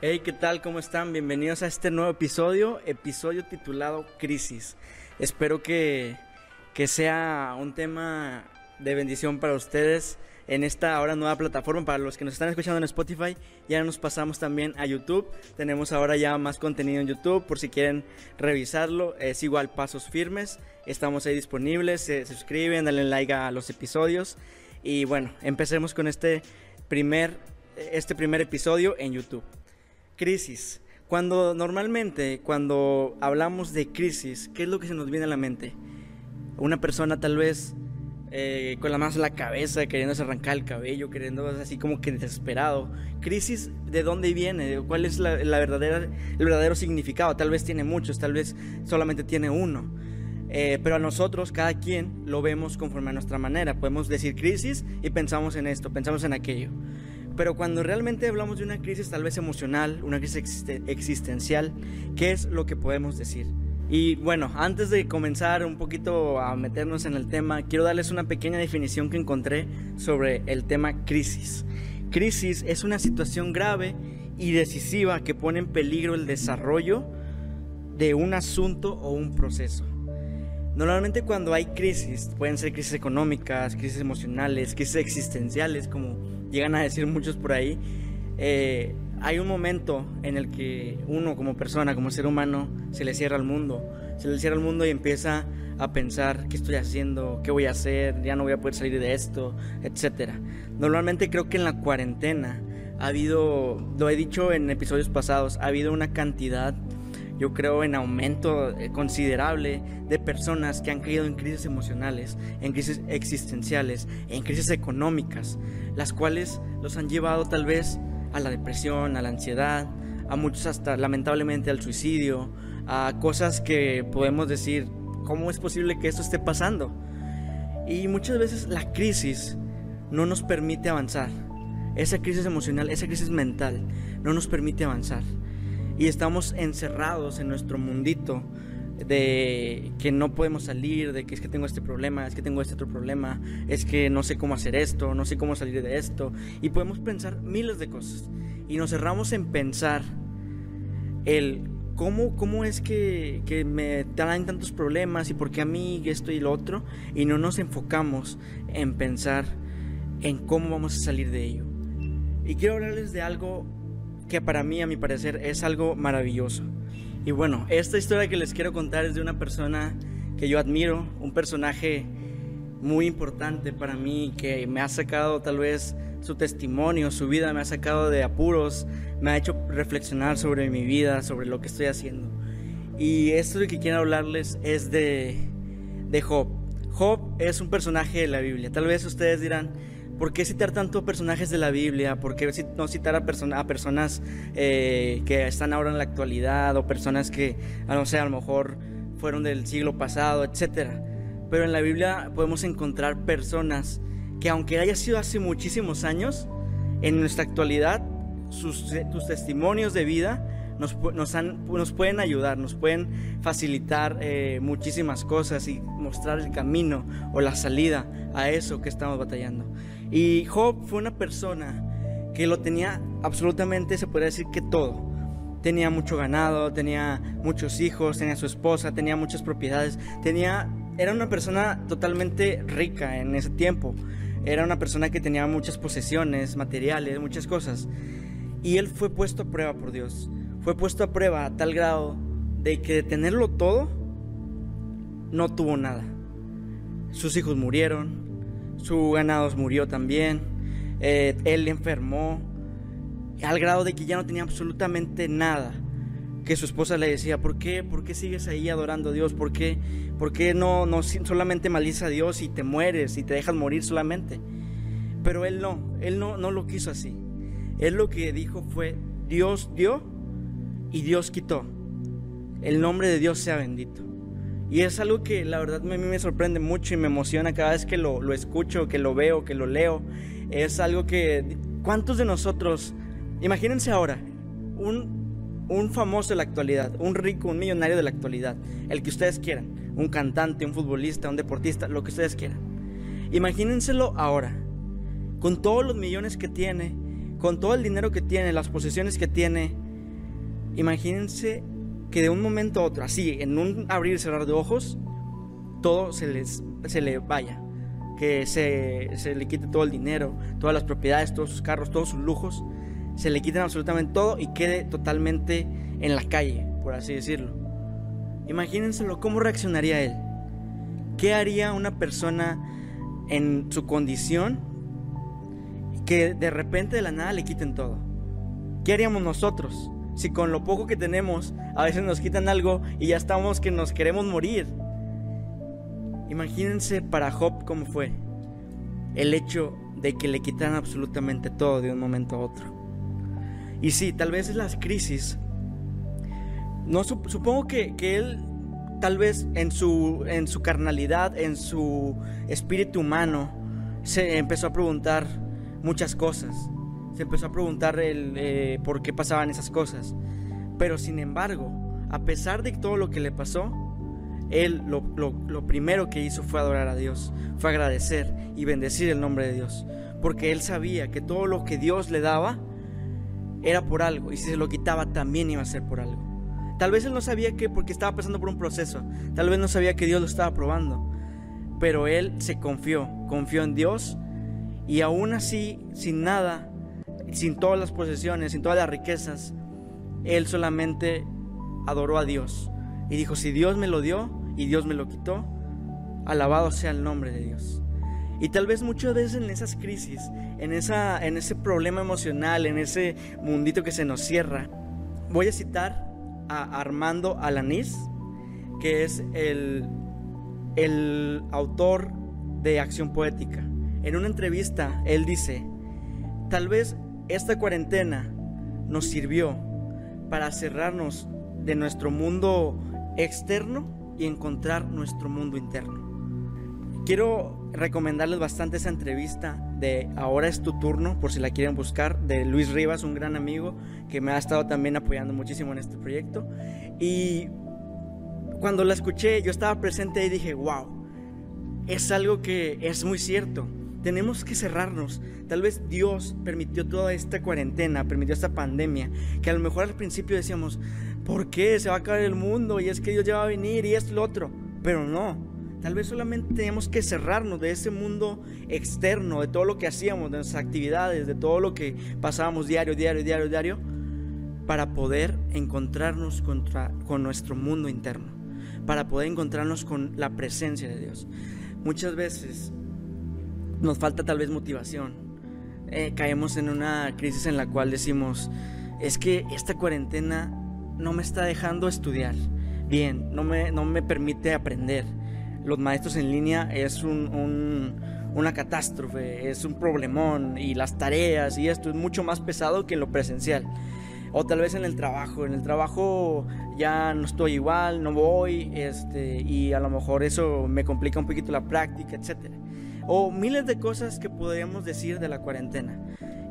Hey, ¿qué tal? ¿Cómo están? Bienvenidos a este nuevo episodio, episodio titulado Crisis. Espero que, que sea un tema de bendición para ustedes en esta ahora nueva plataforma. Para los que nos están escuchando en Spotify, ya nos pasamos también a YouTube. Tenemos ahora ya más contenido en YouTube por si quieren revisarlo. Es igual Pasos Firmes. Estamos ahí disponibles. Se, suscriben, denle like a los episodios. Y bueno, empecemos con este primer, este primer episodio en YouTube. Crisis. Cuando normalmente, cuando hablamos de crisis, ¿qué es lo que se nos viene a la mente? Una persona tal vez eh, con la mano en la cabeza, queriéndose arrancar el cabello, queriendo así como que desesperado. Crisis, ¿de dónde viene? ¿Cuál es la, verdadera, el verdadero significado? Tal vez tiene muchos, tal vez solamente tiene uno. Eh, pero a nosotros, cada quien, lo vemos conforme a nuestra manera. Podemos decir crisis y pensamos en esto, pensamos en aquello. Pero cuando realmente hablamos de una crisis tal vez emocional, una crisis existencial, ¿qué es lo que podemos decir? Y bueno, antes de comenzar un poquito a meternos en el tema, quiero darles una pequeña definición que encontré sobre el tema crisis. Crisis es una situación grave y decisiva que pone en peligro el desarrollo de un asunto o un proceso. Normalmente cuando hay crisis, pueden ser crisis económicas, crisis emocionales, crisis existenciales, como llegan a decir muchos por ahí, eh, hay un momento en el que uno como persona, como ser humano, se le cierra el mundo. Se le cierra el mundo y empieza a pensar qué estoy haciendo, qué voy a hacer, ya no voy a poder salir de esto, etc. Normalmente creo que en la cuarentena ha habido, lo he dicho en episodios pasados, ha habido una cantidad, yo creo, en aumento eh, considerable de personas que han caído en crisis emocionales, en crisis existenciales, en crisis económicas, las cuales los han llevado tal vez a la depresión, a la ansiedad, a muchos hasta lamentablemente al suicidio, a cosas que podemos decir, ¿cómo es posible que esto esté pasando? Y muchas veces la crisis no nos permite avanzar. Esa crisis emocional, esa crisis mental no nos permite avanzar. Y estamos encerrados en nuestro mundito de que no podemos salir, de que es que tengo este problema, es que tengo este otro problema, es que no sé cómo hacer esto, no sé cómo salir de esto. Y podemos pensar miles de cosas. Y nos cerramos en pensar el cómo, cómo es que, que me traen tantos problemas y por qué a mí esto y lo otro. Y no nos enfocamos en pensar en cómo vamos a salir de ello. Y quiero hablarles de algo que para mí, a mi parecer, es algo maravilloso. Y bueno, esta historia que les quiero contar es de una persona que yo admiro, un personaje muy importante para mí, que me ha sacado tal vez su testimonio, su vida, me ha sacado de apuros, me ha hecho reflexionar sobre mi vida, sobre lo que estoy haciendo. Y esto de que quiero hablarles es de, de Job. Job es un personaje de la Biblia. Tal vez ustedes dirán, ¿Por qué citar tanto personajes de la Biblia? ¿Por qué no citar a, a personas eh, que están ahora en la actualidad o personas que, no sé, a lo mejor fueron del siglo pasado, etcétera? Pero en la Biblia podemos encontrar personas que aunque haya sido hace muchísimos años, en nuestra actualidad sus, testimonios de vida nos, nos, pueden ayudar, nos pueden facilitar eh, muchísimas cosas y mostrar el camino o la salida a eso que estamos batallando. Y Job fue una persona que lo tenía absolutamente, se podría decir que todo. Tenía mucho ganado, tenía muchos hijos, tenía su esposa, tenía muchas propiedades, tenía era una persona totalmente rica en ese tiempo. Era una persona que tenía muchas posesiones, materiales, muchas cosas. Y él fue puesto a prueba por Dios. Fue puesto a prueba a tal grado de que de tenerlo todo, no tuvo nada. Sus hijos murieron, su ganado murió también, eh, él enfermó, al grado de que ya no tenía absolutamente nada. Que su esposa le decía, ¿por qué? ¿Por qué sigues ahí adorando a Dios? ¿Por qué, ¿Por qué no, no solamente maldices a Dios y te mueres y te dejas morir solamente? Pero él no, él no, no lo quiso así. Él lo que dijo fue, Dios dio y Dios quitó. El nombre de Dios sea bendito. Y es algo que la verdad a mí me sorprende mucho y me emociona cada vez que lo, lo escucho, que lo veo, que lo leo. Es algo que... ¿Cuántos de nosotros... Imagínense ahora, un, un famoso de la actualidad, un rico, un millonario de la actualidad, el que ustedes quieran, un cantante, un futbolista, un deportista, lo que ustedes quieran. Imagínenselo ahora, con todos los millones que tiene, con todo el dinero que tiene, las posesiones que tiene, imagínense que de un momento a otro, así, en un abrir y cerrar de ojos, todo se, les, se le vaya. Que se, se le quite todo el dinero, todas las propiedades, todos sus carros, todos sus lujos. Se le quiten absolutamente todo y quede totalmente en la calle, por así decirlo. Imagínenselo, ¿cómo reaccionaría él? ¿Qué haría una persona en su condición que de repente de la nada le quiten todo? ¿Qué haríamos nosotros si con lo poco que tenemos a veces nos quitan algo y ya estamos que nos queremos morir? Imagínense para Job cómo fue el hecho de que le quitaran absolutamente todo de un momento a otro. Y sí, tal vez las crisis, no supongo que, que él tal vez en su, en su carnalidad, en su espíritu humano, se empezó a preguntar muchas cosas. Empezó a preguntar el, eh, por qué pasaban esas cosas. Pero sin embargo, a pesar de todo lo que le pasó, él lo, lo, primero que hizo fue adorar a Dios, fue agradecer y bendecir el nombre de Dios. Porque él sabía que todo lo que Dios le daba era por algo y si se lo quitaba también iba a ser por algo. Tal vez él no sabía que porque estaba pasando por un proceso, tal vez no sabía que Dios lo estaba probando, pero él se confió, confió en Dios y aún así, sin nada, sin todas las posesiones, sin todas las riquezas, él solamente adoró a Dios y dijo, si Dios me lo dio y Dios me lo quitó, alabado sea el nombre de Dios. Y tal vez muchas veces en esas crisis, en, esa, en ese problema emocional, en ese mundito que se nos cierra, voy a citar a Armando Alanís, que es el, el autor de Acción Poética. En una entrevista, él dice, tal vez esta cuarentena nos sirvió para cerrarnos de nuestro mundo externo y encontrar nuestro mundo interno. Quiero recomendarles bastante esa entrevista de Ahora es tu turno, por si la quieren buscar, de Luis Rivas, un gran amigo que me ha estado también apoyando muchísimo en este proyecto. Y cuando la escuché, yo estaba presente y dije, wow, es algo que es muy cierto. Tenemos que cerrarnos. Tal vez Dios permitió toda esta cuarentena, permitió esta pandemia, que a lo mejor al principio decíamos, ¿por qué se va a acabar el mundo? Y es que Dios ya va a venir y esto y lo otro. Pero no, Tal vez solamente tenemos que cerrarnos de ese mundo externo, de todo lo que hacíamos, de nuestras actividades, de todo lo que pasábamos diario, diario, diario, diario, para poder encontrarnos contra, con nuestro mundo interno, para poder encontrarnos con la presencia de Dios. Muchas veces nos falta tal vez motivación. Eh, caemos en una crisis en la cual decimos, es que esta cuarentena no me está dejando estudiar bien, no me, no me permite aprender los maestros en línea es una catástrofe, es un problemón y las tareas y esto es mucho más pesado que lo presencial. O tal vez en el trabajo, en el trabajo ya no estoy igual, no voy, este, y a lo mejor eso me complica un poquito la práctica, etc. O miles de cosas que podríamos decir de la cuarentena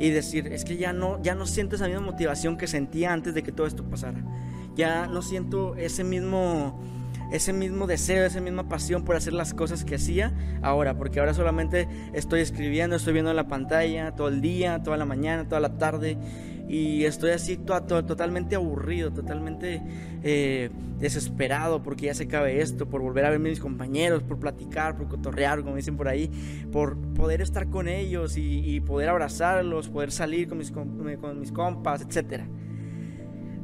y decir, es que ya no, ya no siento esa misma motivación que sentía antes de que todo esto pasara. Ya no siento ese mismo ese mismo deseo, esa misma pasión por hacer las cosas que hacía ahora, porque ahora solamente estoy escribiendo, estoy viendo la pantalla todo el día, toda la mañana, toda la tarde, y estoy así totalmente aburrido, totalmente eh, desesperado porque ya se cabe esto, por volver a ver a mis compañeros, por platicar, por cotorrear, como dicen por ahí, por poder estar con ellos y, poder abrazarlos, poder salir con mis, con mis compas, etc.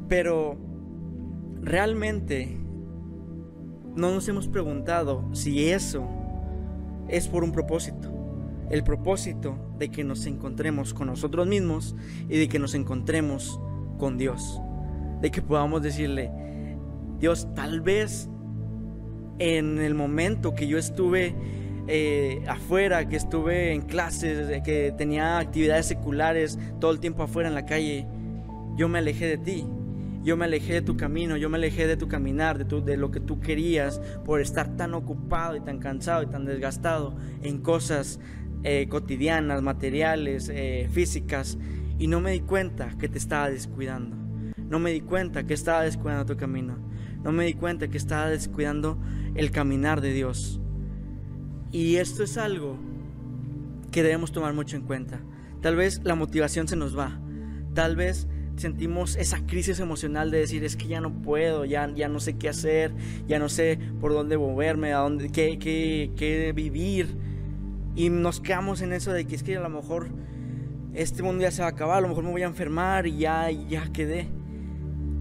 Pero realmente no nos hemos preguntado si eso es por un propósito. El propósito de que nos encontremos con nosotros mismos y de que nos encontremos con Dios. De que podamos decirle, Dios, tal vez en el momento que yo estuve eh, afuera, que estuve en clases, que tenía actividades seculares todo el tiempo afuera en la calle, yo me alejé de ti yo me alejé de tu camino, yo me alejé de tu caminar, de, tu, de lo que tú querías, por estar tan ocupado y tan cansado y tan desgastado en cosas eh, cotidianas, materiales, eh, físicas, y no me di cuenta que te estaba descuidando. No me di cuenta que estaba descuidando tu camino. No me di cuenta que estaba descuidando el caminar de Dios. Y esto es algo que debemos tomar mucho en cuenta. Tal vez la motivación se nos va. Tal vez sentimos esa crisis emocional de decir, es que ya no puedo, ya, ya no sé qué hacer, ya no sé por dónde moverme, a dónde, qué, qué, qué vivir. Y nos quedamos en eso de que es que a lo mejor este mundo ya se va a acabar, a lo mejor me voy a enfermar y ya, ya quedé.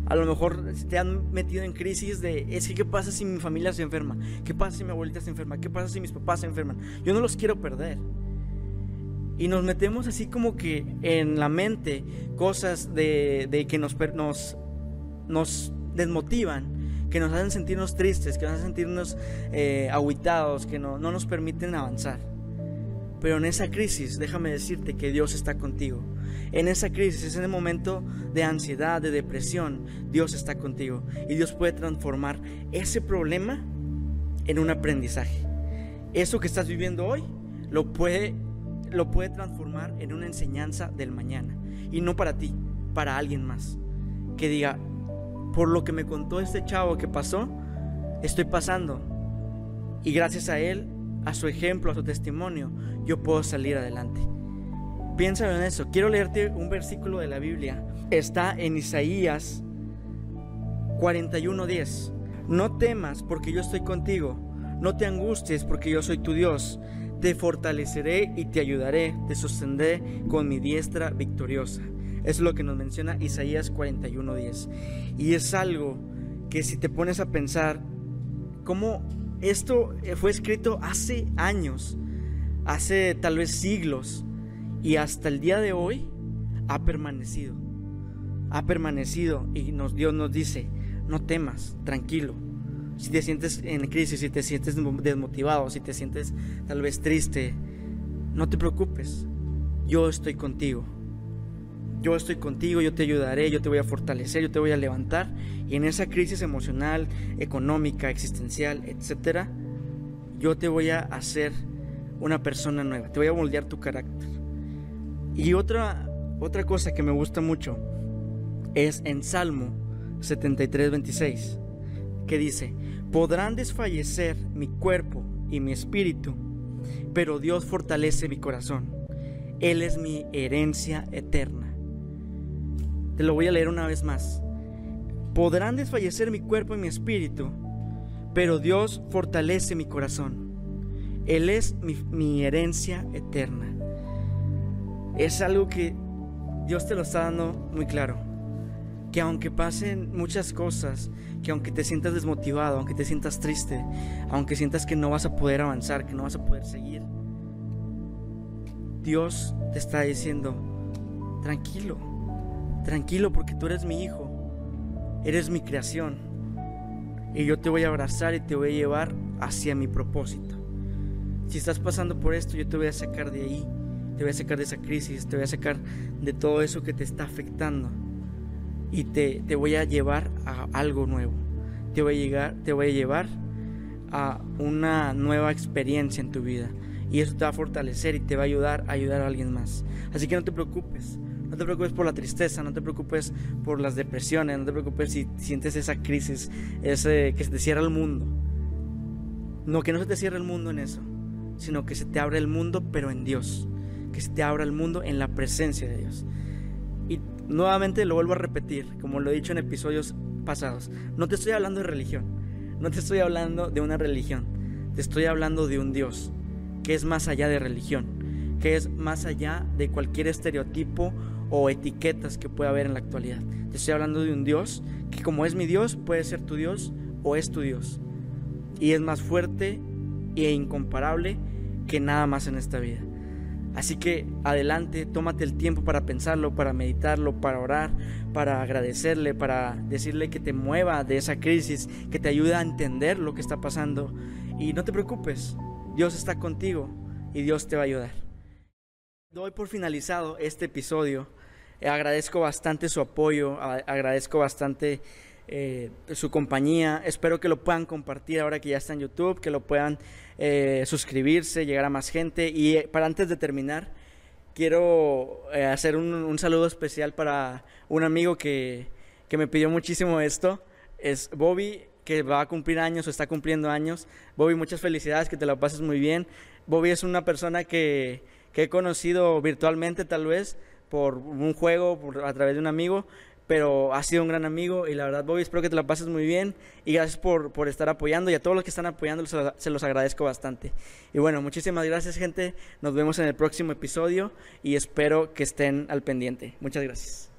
A lo mejor te han metido en crisis de, es que, ¿qué pasa si mi familia se enferma? ¿Qué pasa si mi abuelita se enferma? ¿Qué pasa si mis papás se enferman? Yo no los quiero perder. Y nos metemos así como que en la mente cosas de, que nos, nos, nos desmotivan, que nos hacen sentirnos tristes, que nos hacen sentirnos eh, aguitados, que no, no nos permiten avanzar. Pero en esa crisis, déjame decirte que Dios está contigo. En esa crisis, en el momento de ansiedad, de depresión, Dios está contigo. Y Dios puede transformar ese problema en un aprendizaje. Eso que estás viviendo hoy lo puede, lo puede transformar en una enseñanza del mañana. Y no para ti, para alguien más. Que diga, por lo que me contó este chavo que pasó, estoy pasando. Y gracias a él a su ejemplo, a su testimonio, yo puedo salir adelante. Piensa en eso. Quiero leerte un versículo de la Biblia. Está en Isaías 41:10. No temas porque yo estoy contigo. No te angusties porque yo soy tu Dios. Te fortaleceré y te ayudaré. Te sostendré con mi diestra victoriosa. Es lo que nos menciona Isaías 41:10. Y es algo que si te pones a pensar, ¿cómo esto eh, fue escrito hace años, hace tal vez siglos, y hasta el día de hoy ha permanecido. Ha permanecido y nos, Dios nos dice, no temas, tranquilo. Si te sientes en crisis, si te sientes desmotivado, si te sientes tal vez triste, no te preocupes. Yo estoy contigo. Yo estoy contigo, yo te ayudaré, yo te voy a fortalecer, yo te voy a levantar. Y en esa crisis emocional, económica, existencial, etcétera, yo te voy a hacer una persona nueva, te voy a moldear tu carácter. Y otra, otra cosa que me gusta mucho es en Salmo 73, 26, que dice, podrán desfallecer mi cuerpo y mi espíritu, pero Dios fortalece mi corazón. Él es mi herencia eterna. Te lo voy a leer una vez más. Podrán desfallecer mi cuerpo y mi espíritu, pero Dios fortalece mi corazón. Él es mi, herencia eterna. Es algo que Dios te lo está dando muy claro. Que aunque pasen muchas cosas, que aunque te sientas desmotivado, aunque te sientas triste, aunque sientas que no vas a poder avanzar, que no vas a poder seguir, Dios te está diciendo, tranquilo, Tranquilo porque tú eres mi hijo, eres mi creación. Y yo te voy a abrazar y te voy a llevar hacia mi propósito. Si estás pasando por esto, yo te voy a sacar de ahí, te voy a sacar de esa crisis, te voy a sacar de todo eso que te está afectando. Y te, te voy a llevar a algo nuevo. Te voy a, llegar, te voy a llevar a una nueva experiencia en tu vida. Y eso te va a fortalecer y te va a ayudar a ayudar a alguien más. Así que no te preocupes. No te preocupes por la tristeza, no te preocupes por las depresiones, no te preocupes si sientes esa crisis, que se te cierra el mundo. No, que no se te cierre el mundo en eso, sino que se te abre el mundo, pero en Dios. Que se te abra el mundo en la presencia de Dios. Y nuevamente lo vuelvo a repetir, como lo he dicho en episodios pasados. No te estoy hablando de religión, no te estoy hablando de una religión, te estoy hablando de un Dios que es más allá de religión, que es más allá de cualquier estereotipo o etiquetas que pueda haber en la actualidad. Te estoy hablando de un Dios que como es mi Dios puede ser tu Dios o es tu Dios. Y es más fuerte e incomparable que nada más en esta vida. Así que adelante, tómate el tiempo para pensarlo, para meditarlo, para orar, para agradecerle, para decirle que te mueva de esa crisis, que te ayude a entender lo que está pasando. Y no te preocupes, Dios está contigo y Dios te va a ayudar. Doy por finalizado este episodio eh, agradezco bastante su apoyo, agradezco bastante eh, su compañía. Espero que lo puedan compartir ahora que ya está en YouTube, que lo puedan eh, suscribirse, llegar a más gente. Y para antes de terminar, quiero hacer un, saludo especial para un amigo que, que me pidió muchísimo esto. Es Bobby, que va a cumplir años o está cumpliendo años. Bobby, muchas felicidades, que te la pases muy bien. Bobby es una persona que, que he conocido virtualmente tal vez, por un juego, a través de un amigo, pero has sido un gran amigo y la verdad, Bobby, espero que te la pases muy bien y gracias por, por estar apoyando y a todos los que están apoyando se los agradezco bastante. Y bueno, muchísimas gracias gente, nos vemos en el próximo episodio y espero que estén al pendiente. Muchas gracias.